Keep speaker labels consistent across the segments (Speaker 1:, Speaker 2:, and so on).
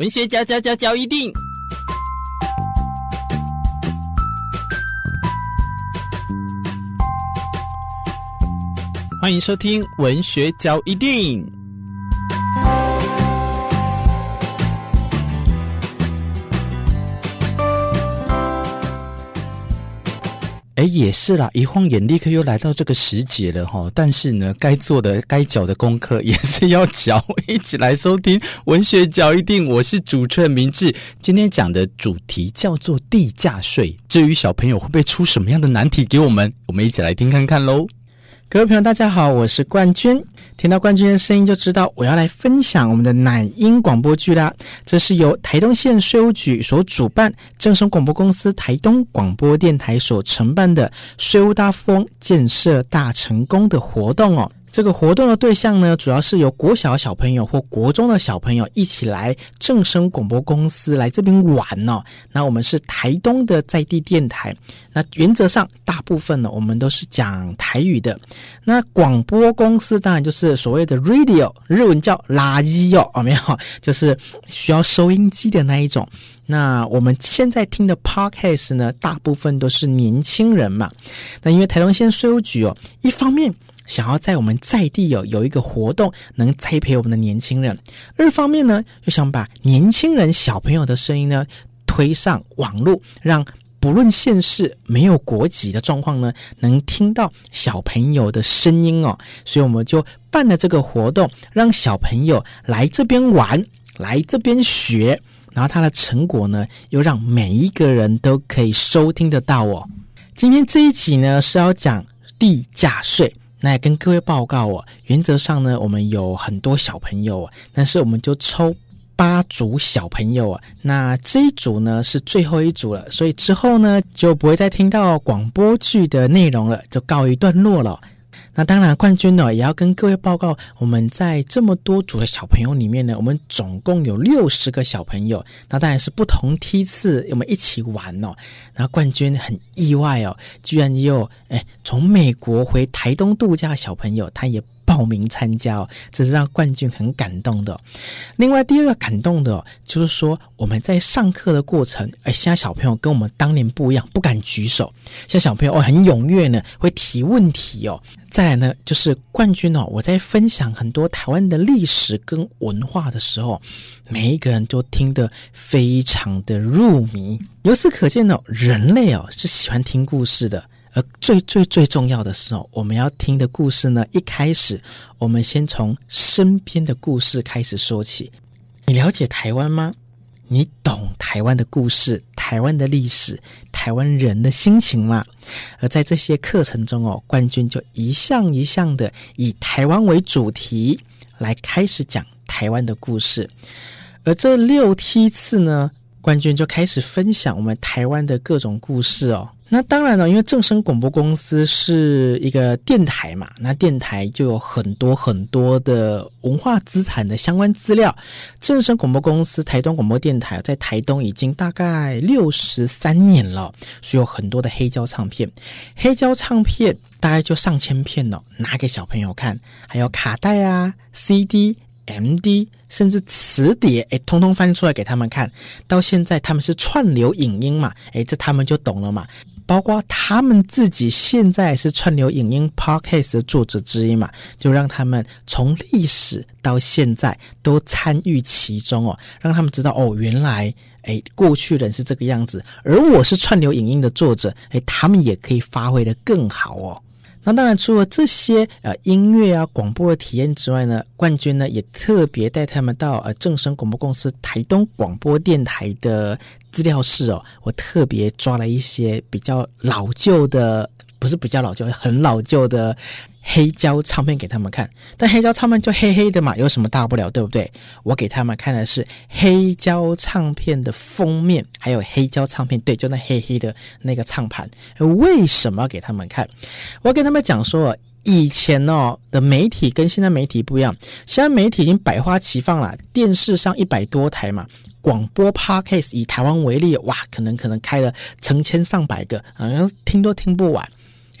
Speaker 1: 文学交交交交一定，欢迎收听文学交一定。哎，也是啦，一晃眼立刻又来到这个时节了哈。但是呢，该做的、该缴的功课 也是要缴。一起来收听文学角一定，我是主持人明志。今天讲的主题叫做地价税。至于小朋友会不会出什么样的难题给我们，我们一起来听看看喽。
Speaker 2: 各位朋友，大家好，我是冠军。听到冠军的声音，就知道我要来分享我们的奶音广播剧啦。这是由台东县税务局所主办，正声广播公司台东广播电台所承办的“税务大富翁建设大成功”的活动哦。这个活动的对象呢，主要是由国小小朋友或国中的小朋友一起来正声广播公司来这边玩哦。那我们是台东的在地电台，那原则上大部分呢，我们都是讲台语的。那广播公司当然就是所谓的 radio，日文叫垃圾哦，没有？就是需要收音机的那一种。那我们现在听的 podcast 呢，大部分都是年轻人嘛。那因为台东县税务局哦，一方面。想要在我们在地有有一个活动，能栽培我们的年轻人；二方面呢，又想把年轻人小朋友的声音呢推上网络，让不论现世没有国籍的状况呢，能听到小朋友的声音哦。所以我们就办了这个活动，让小朋友来这边玩，来这边学，然后他的成果呢，又让每一个人都可以收听得到哦。今天这一集呢，是要讲地价税。那也跟各位报告哦，原则上呢，我们有很多小朋友，但是我们就抽八组小朋友啊。那这一组呢是最后一组了，所以之后呢就不会再听到广播剧的内容了，就告一段落了。那当然，冠军呢也要跟各位报告，我们在这么多组的小朋友里面呢，我们总共有六十个小朋友。那当然是不同梯次，我们一起玩哦。那冠军很意外哦，居然也有哎从美国回台东度假的小朋友，他也。报名参加哦，这是让冠军很感动的。另外，第二个感动的，就是说我们在上课的过程，哎，现在小朋友跟我们当年不一样，不敢举手。现在小朋友哦，很踊跃呢，会提问题哦。再来呢，就是冠军哦，我在分享很多台湾的历史跟文化的时候，每一个人都听得非常的入迷。由此可见哦，人类哦是喜欢听故事的。而最最最重要的是哦，我们要听的故事呢，一开始我们先从身边的故事开始说起。你了解台湾吗？你懂台湾的故事、台湾的历史、台湾人的心情吗？而在这些课程中哦，冠军就一项一项的以台湾为主题来开始讲台湾的故事。而这六梯次呢，冠军就开始分享我们台湾的各种故事哦。那当然了，因为正声广播公司是一个电台嘛，那电台就有很多很多的文化资产的相关资料。正声广播公司台东广播电台在台东已经大概六十三年了，所以有很多的黑胶唱片，黑胶唱片大概就上千片哦，拿给小朋友看，还有卡带啊、CD。MD 甚至磁碟，哎，通通翻出来给他们看。到现在他们是串流影音嘛，哎，这他们就懂了嘛。包括他们自己现在是串流影音 Podcast 的作者之一嘛，就让他们从历史到现在都参与其中哦，让他们知道哦，原来哎，过去人是这个样子，而我是串流影音的作者，哎，他们也可以发挥得更好哦。那当然，除了这些呃音乐啊、广播的体验之外呢，冠军呢也特别带他们到呃正声广播公司台东广播电台的资料室哦，我特别抓了一些比较老旧的。不是比较老旧，很老旧的黑胶唱片给他们看，但黑胶唱片就黑黑的嘛，有什么大不了，对不对？我给他们看的是黑胶唱片的封面，还有黑胶唱片，对，就那黑黑的那个唱盘。为什么给他们看？我跟他们讲说，以前哦的媒体跟现在媒体不一样，现在媒体已经百花齐放了，电视上一百多台嘛，广播 Podcast 以台湾为例，哇，可能可能开了成千上百个，好像听都听不完。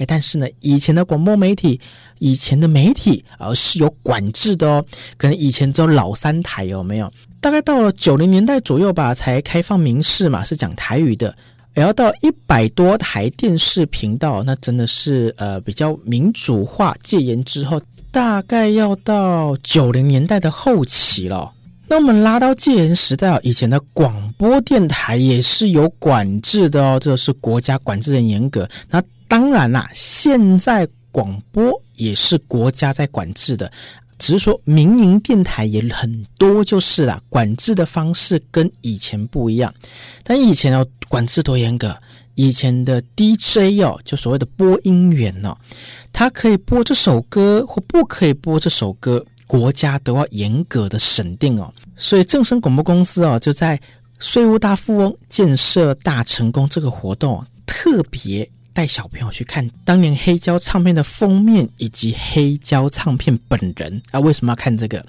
Speaker 2: 但是呢，以前的广播媒体，以前的媒体，呃，是有管制的哦。可能以前只有老三台，有没有？大概到了九零年代左右吧，才开放民视嘛，是讲台语的。然后到一百多台电视频道，那真的是呃比较民主化戒严之后，大概要到九零年代的后期了。那我们拉到戒严时代啊，以前的广播电台也是有管制的哦，这是国家管制很严格。那当然啦，现在广播也是国家在管制的。只是说民营电台也很多，就是啦，管制的方式跟以前不一样。但以前哦，管制多严格，以前的 DJ 哦，就所谓的播音员哦，他可以播这首歌或不可以播这首歌，国家都要严格的审定哦。所以正声广播公司哦，就在税务大富翁建设大成功这个活动特别。带小朋友去看当年黑胶唱片的封面以及黑胶唱片本人啊，为什么要看这个？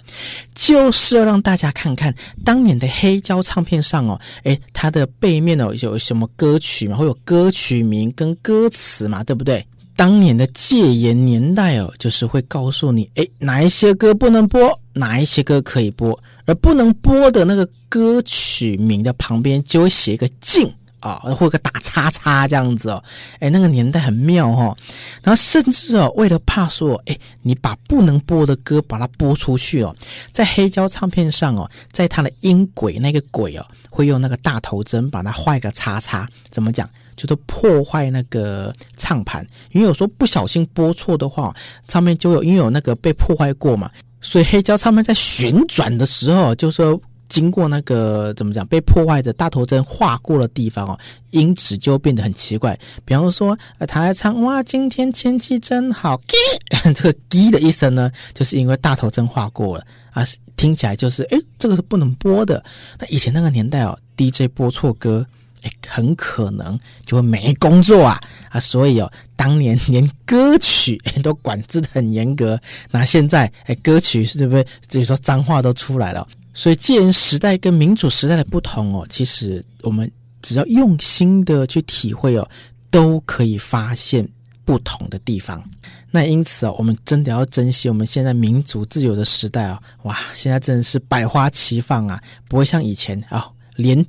Speaker 2: 就是要让大家看看当年的黑胶唱片上哦，诶，它的背面哦有什么歌曲嘛，会有歌曲名跟歌词嘛，对不对？当年的戒严年代哦，就是会告诉你，诶，哪一些歌不能播，哪一些歌可以播，而不能播的那个歌曲名的旁边就会写一个禁。啊，或者个打叉叉这样子哦，哎，那个年代很妙哦。然后甚至哦，为了怕说，哎，你把不能播的歌把它播出去哦，在黑胶唱片上哦，在它的音轨那个轨哦，会用那个大头针把它画一个叉叉。怎么讲？就是破坏那个唱盘，因为有时候不小心播错的话，唱片就有因为有那个被破坏过嘛，所以黑胶唱片在旋转的时候就说。经过那个怎么讲被破坏的大头针划过的地方哦，音质就变得很奇怪。比方说，呃，他在唱哇，今天天气真好，这个“滴”的一声呢，就是因为大头针划过了啊，听起来就是诶，这个是不能播的。那以前那个年代哦，DJ 播错歌，诶，很可能就会没工作啊啊，所以哦，当年 连歌曲都管制的很严格。那现在诶，歌曲是不是至于说脏话都出来了？所以，既然时代跟民主时代的不同哦，其实我们只要用心的去体会哦，都可以发现不同的地方。那因此哦，我们真的要珍惜我们现在民主自由的时代哦。哇，现在真的是百花齐放啊，不会像以前啊，连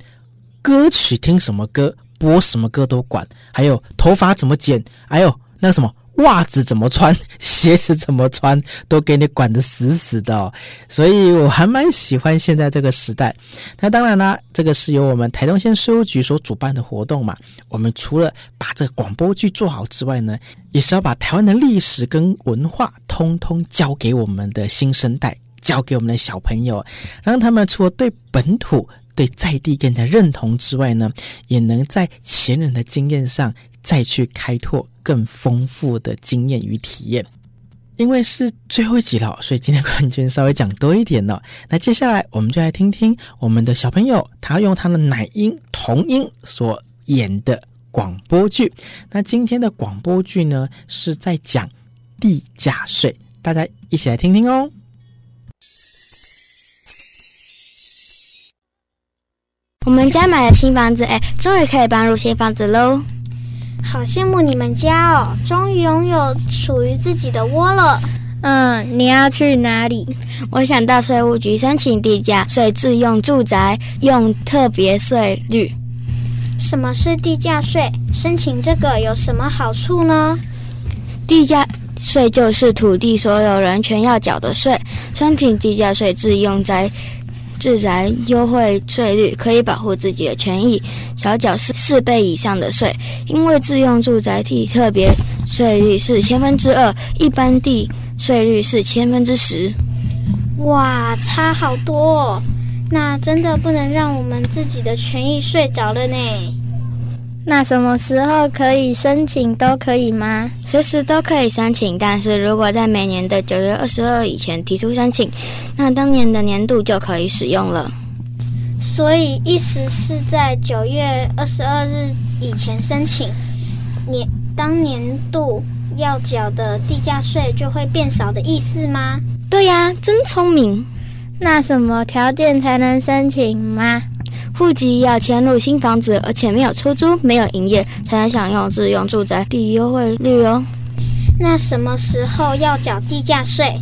Speaker 2: 歌曲听什么歌、播什么歌都管，还有头发怎么剪，还有那什么。袜子怎么穿，鞋子怎么穿，都给你管得死死的哦，所以我还蛮喜欢现在这个时代。那当然啦，这个是由我们台东县税务局所主办的活动嘛。我们除了把这广播剧做好之外呢，也是要把台湾的历史跟文化通通交给我们的新生代，交给我们的小朋友，让他们除了对本土、对在地更加认同之外呢，也能在前人的经验上再去开拓。更丰富的经验与体验，因为是最后一集了，所以今天冠军稍微讲多一点了。那接下来我们就来听听我们的小朋友他用他的奶音童音所演的广播剧。那今天的广播剧呢，是在讲地价税，大家一起来听听哦。
Speaker 3: 我们家买了新房子，哎，终于可以搬入新房子喽。
Speaker 4: 好羡慕你们家哦，终于拥有属于自己的窝了。
Speaker 3: 嗯，你要去哪里？我想到税务局申请地价税自用住宅用特别税率。
Speaker 4: 什么是地价税？申请这个有什么好处呢？
Speaker 3: 地价税就是土地所有人全要缴的税。申请地价税自用宅。住宅优惠税率可以保护自己的权益，少缴四四倍以上的税。因为自用住宅地特别税率是千分之二，一般地税率是千分之十。
Speaker 4: 哇，差好多哦！那真的不能让我们自己的权益睡着了呢。
Speaker 3: 那什么时候可以申请都可以吗？随时都可以申请，但是如果在每年的九月二十二以前提出申请，那当年的年度就可以使用了。
Speaker 4: 所以意思是在九月二十二日以前申请，年当年度要缴的地价税就会变少的意思吗？
Speaker 3: 对呀，真聪明。
Speaker 5: 那什么条件才能申请吗？户籍要迁入新房子，而且没有出租、没有营业，才能享用自用住宅地优惠率哦。
Speaker 4: 那什么时候要缴地价税？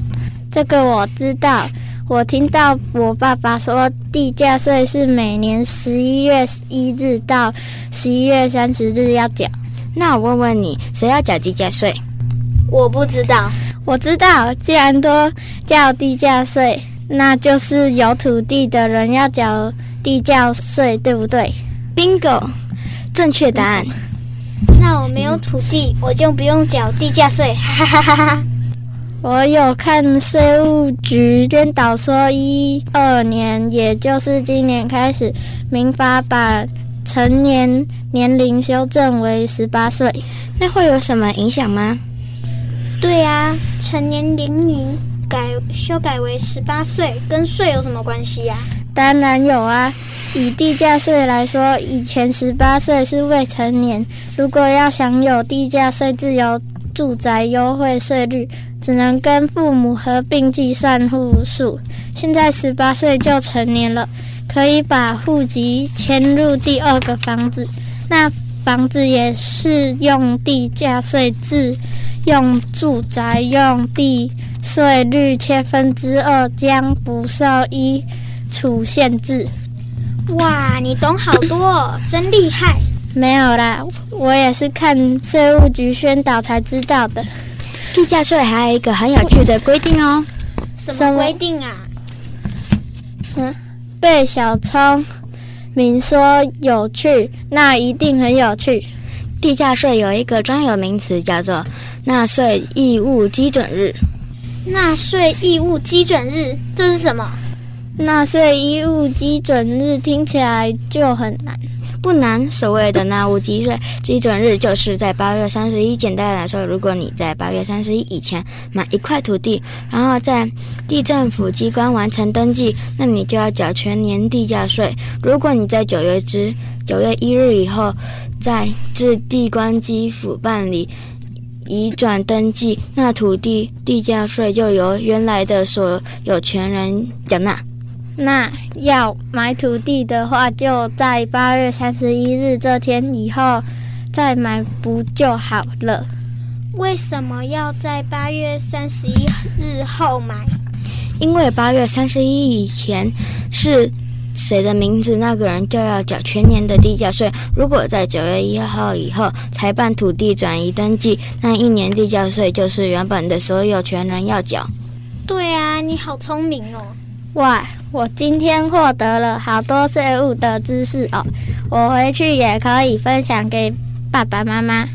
Speaker 5: 这个我知道，我听到我爸爸说，地价税是每年十一月一日到十一月三十日要缴。
Speaker 3: 那我问问你，谁要缴地价税？
Speaker 4: 我不知道。
Speaker 5: 我知道，既然都叫地价税，那就是有土地的人要缴地价税，对不对
Speaker 3: ？Bingo，正确答案。
Speaker 4: 那我没有土地，我就不用缴地价税，哈哈哈哈。
Speaker 5: 我有看税务局宣导说，一二年，也就是今年开始，民法把成年年龄修正为十八岁，
Speaker 3: 那会有什么影响吗？
Speaker 4: 对啊，成年年龄改修改为十八岁，跟税有什么关系呀？
Speaker 5: 当然有啊。以地价税来说，以前十八岁是未成年，如果要享有地价税自由住宅优惠税率，只能跟父母合并计算户数。现在十八岁就成年了，可以把户籍迁入第二个房子，那房子也是用地价税制，用住宅用地税率千分之二，将不受一处限制。
Speaker 4: 哇，你懂好多哦，真厉害！
Speaker 5: 没有啦，我也是看税务局宣导才知道的。
Speaker 3: 地价税还有一个很有趣的规定哦。
Speaker 4: 什么规定啊？
Speaker 5: 嗯，被小聪明说有趣，那一定很有趣。
Speaker 3: 地价税有一个专有名词叫做纳税义务基准日。
Speaker 4: 纳税义务基准日，这是什么？
Speaker 5: 纳税义务基准日听起来就很难，
Speaker 3: 不难。所谓的纳物基税基准日，就是在八月三十一。简单来说，如果你在八月三十一以前买一块土地，然后在地政府机关完成登记，那你就要缴全年地价税。如果你在九月之九月一日以后，在至地关基府办理移转登记，那土地地价税就由原来的所有权人缴纳。
Speaker 5: 那要买土地的话，就在八月三十一日这天以后再买不就好了？
Speaker 4: 为什么要在八月三十一日后买？
Speaker 3: 因为八月三十一以前是谁的名字，那个人就要缴全年的地价税。如果在九月一号以后才办土地转移登记，那一年地价税就是原本的所有权人要缴。
Speaker 4: 对啊，你好聪明哦！
Speaker 5: 哇！我今天获得了好多税务的知识哦，我回去也可以分享给爸爸妈妈。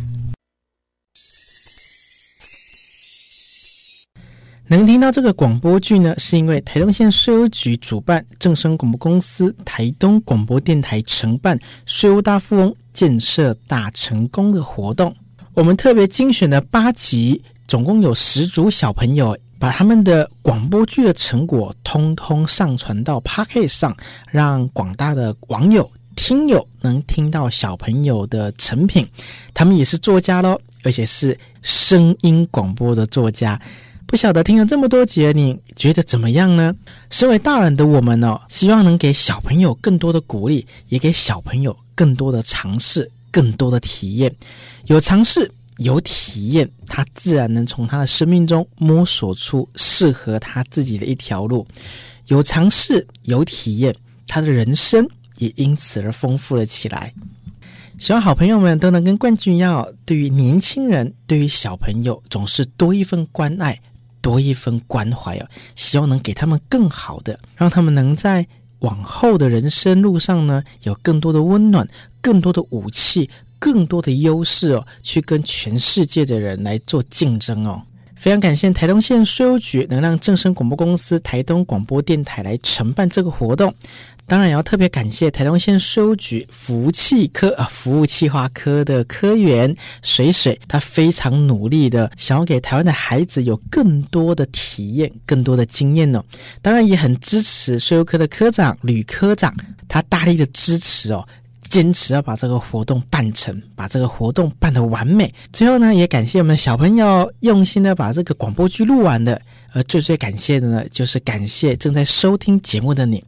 Speaker 2: 能听到这个广播剧呢，是因为台东县税务局主办，正声广播公司、台东广播电台承办“税务大富翁建设大成功”的活动。我们特别精选的八集，总共有十组小朋友。把他们的广播剧的成果通通上传到 Podcast 上，让广大的网友、听友能听到小朋友的成品。他们也是作家喽，而且是声音广播的作家。不晓得听了这么多集，你觉得怎么样呢？身为大人的我们呢，希望能给小朋友更多的鼓励，也给小朋友更多的尝试、更多的体验。有尝试。有体验，他自然能从他的生命中摸索出适合他自己的一条路。有尝试，有体验，他的人生也因此而丰富了起来。希望好朋友们都能跟冠军一样，对于年轻人，对于小朋友，总是多一份关爱，多一份关怀哦。希望能给他们更好的，让他们能在往后的人生路上呢，有更多的温暖，更多的武器。更多的优势哦，去跟全世界的人来做竞争哦。非常感谢台东县税务局能让正声广播公司、台东广播电台来承办这个活动。当然，也要特别感谢台东县税务局服务器科啊，服务器化科的科员水水，他非常努力的想要给台湾的孩子有更多的体验、更多的经验哦。当然，也很支持税务科的科长吕科长，他大力的支持哦。坚持要把这个活动办成，把这个活动办得完美。最后呢，也感谢我们小朋友用心的把这个广播剧录完的。而最最感谢的呢，就是感谢正在收听节目的你，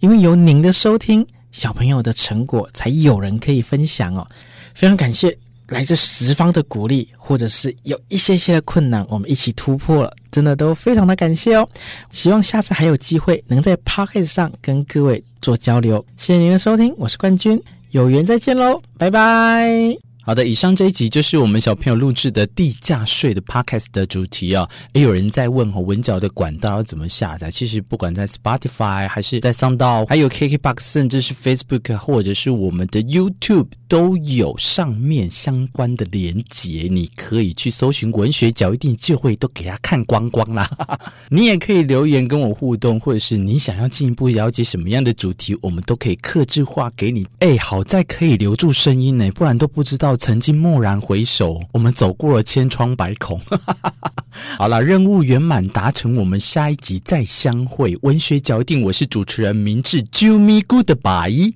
Speaker 2: 因为有您的收听，小朋友的成果才有人可以分享哦。非常感谢来自十方的鼓励，或者是有一些些的困难，我们一起突破了。真的都非常的感谢哦。希望下次还有机会能在 Pocket 上跟各位做交流。谢谢您的收听，我是冠军，有缘再见喽，拜拜。
Speaker 1: 好的，以上这一集就是我们小朋友录制的地价税的 podcast 的主题啊。也，有人在问哦，文角的管道要怎么下载？其实不管在 Spotify 还是在 Sound，还有 KKBox，甚至是 Facebook 或者是我们的 YouTube，都有上面相关的连结，你可以去搜寻文学角，一定就会都给他看光光啦。你也可以留言跟我互动，或者是你想要进一步了解什么样的主题，我们都可以客制化给你。诶，好在可以留住声音呢，不然都不知道。曾经蓦然回首，我们走过了千疮百孔。好了，任务圆满达成，我们下一集再相会。文学嚼定，我是主持人明智，啾咪 Goodbye。